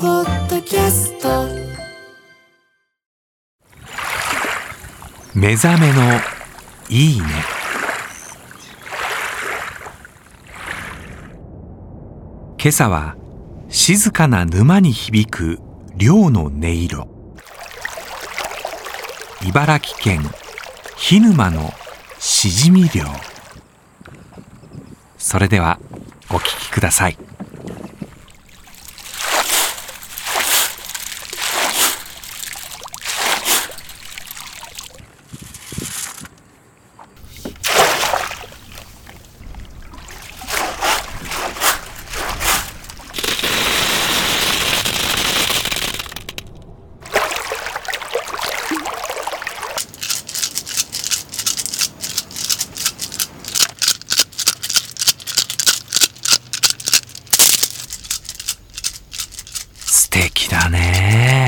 ポッドキャスト。目覚めのいいね。今朝は静かな沼に響く漁の音色。茨城県沼のしじみ漁。それではお聴きください。素敵だね。